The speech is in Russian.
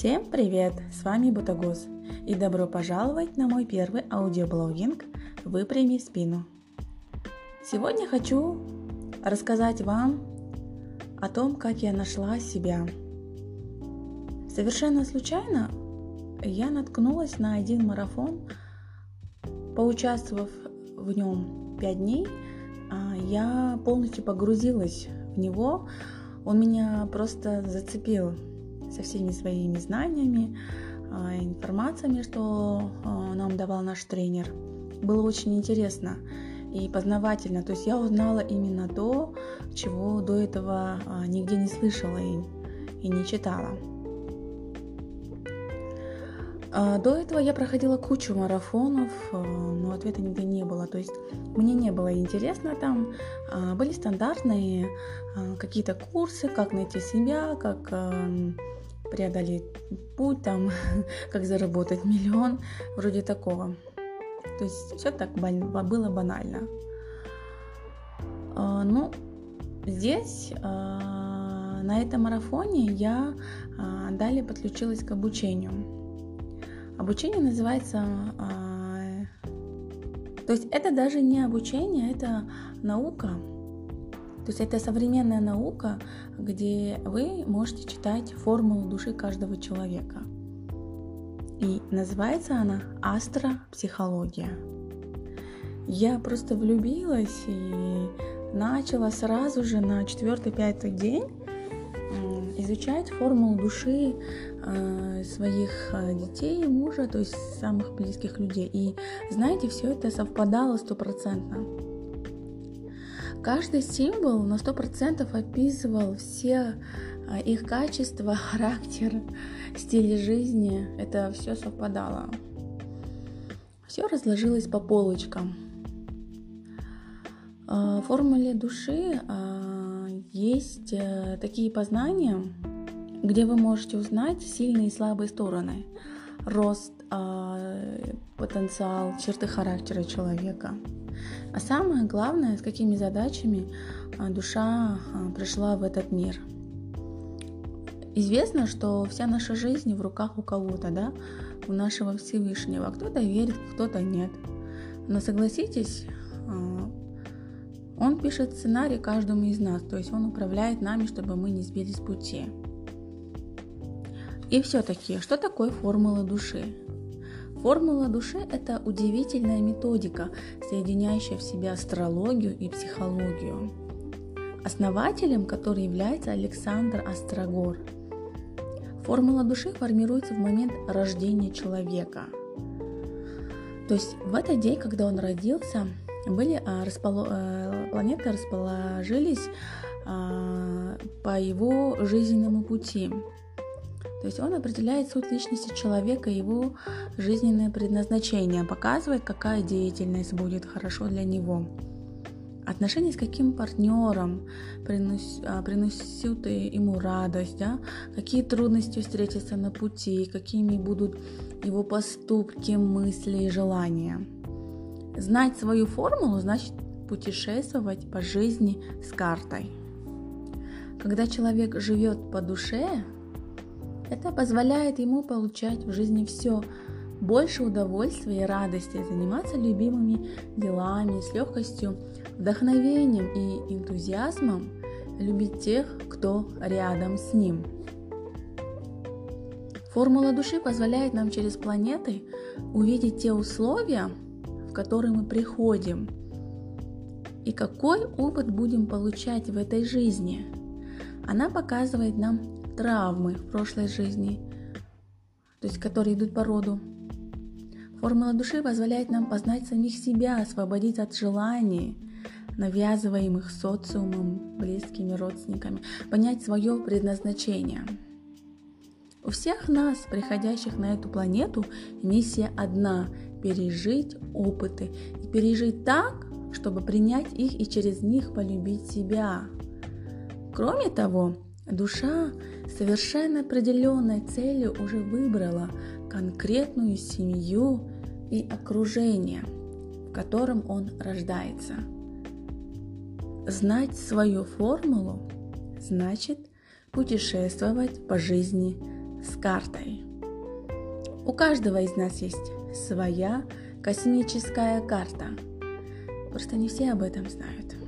Всем привет! С вами Бутагоз и добро пожаловать на мой первый аудиоблогинг «Выпрями спину». Сегодня хочу рассказать вам о том, как я нашла себя. Совершенно случайно я наткнулась на один марафон, поучаствовав в нем 5 дней, а, я полностью погрузилась в него, он меня просто зацепил со всеми своими знаниями, а, информациями, что а, нам давал наш тренер. Было очень интересно и познавательно. То есть я узнала именно то, чего до этого а, нигде не слышала и, и не читала. До этого я проходила кучу марафонов, но ответа нигде не было. То есть мне не было интересно там. Были стандартные какие-то курсы, как найти себя, как преодолеть путь, там, как заработать миллион, вроде такого. То есть все так было банально. А, ну, здесь, а, на этом марафоне, я а, далее подключилась к обучению. Обучение называется... То есть это даже не обучение, это наука, то есть это современная наука, где вы можете читать формулу души каждого человека. И называется она астропсихология. Я просто влюбилась и начала сразу же на четвертый-пятый день изучать формулу души э, своих э, детей, мужа, то есть самых близких людей. И знаете, все это совпадало стопроцентно. Каждый символ на 100% описывал все а, их качества, характер, стиль жизни. Это все совпадало. Все разложилось по полочкам. А, в формуле души а, есть э, такие познания, где вы можете узнать сильные и слабые стороны, рост, потенциал, черты характера человека – а самое главное, с какими задачами а, душа а, пришла в этот мир. Известно, что вся наша жизнь в руках у кого-то, да, у нашего Всевышнего. Кто-то верит, кто-то нет. Но согласитесь, а, он пишет сценарий каждому из нас, то есть он управляет нами, чтобы мы не сбились с пути. И все-таки, что такое формула души? Формула души – это удивительная методика, соединяющая в себе астрологию и психологию. Основателем которой является Александр Острогор. Формула души формируется в момент рождения человека. То есть в этот день, когда он родился, были а, располо... Э, планеты расположились а, по его жизненному пути. То есть он определяет суть личности человека, его жизненное предназначение, показывает, какая деятельность будет хорошо для него. Отношения с каким партнером а, приносят ему радость, да? какие трудности встретятся на пути, какими будут его поступки, мысли и желания. Знать свою формулу значит путешествовать по жизни с картой. Когда человек живет по душе, это позволяет ему получать в жизни все, больше удовольствия и радости, заниматься любимыми делами с легкостью, вдохновением и энтузиазмом, любить тех, кто рядом с ним. Формула души позволяет нам через планеты увидеть те условия, в которые мы приходим, и какой опыт будем получать в этой жизни. Она показывает нам травмы в прошлой жизни, то есть которые идут по роду. Формула души позволяет нам познать самих себя, освободиться от желаний, навязываемых социумом, близкими родственниками, понять свое предназначение. У всех нас, приходящих на эту планету, миссия одна – пережить опыты и пережить так, чтобы принять их и через них полюбить себя. Кроме того, душа совершенно определенной целью уже выбрала конкретную семью и окружение, в котором он рождается. Знать свою формулу значит путешествовать по жизни с картой. У каждого из нас есть своя космическая карта. Просто не все об этом знают.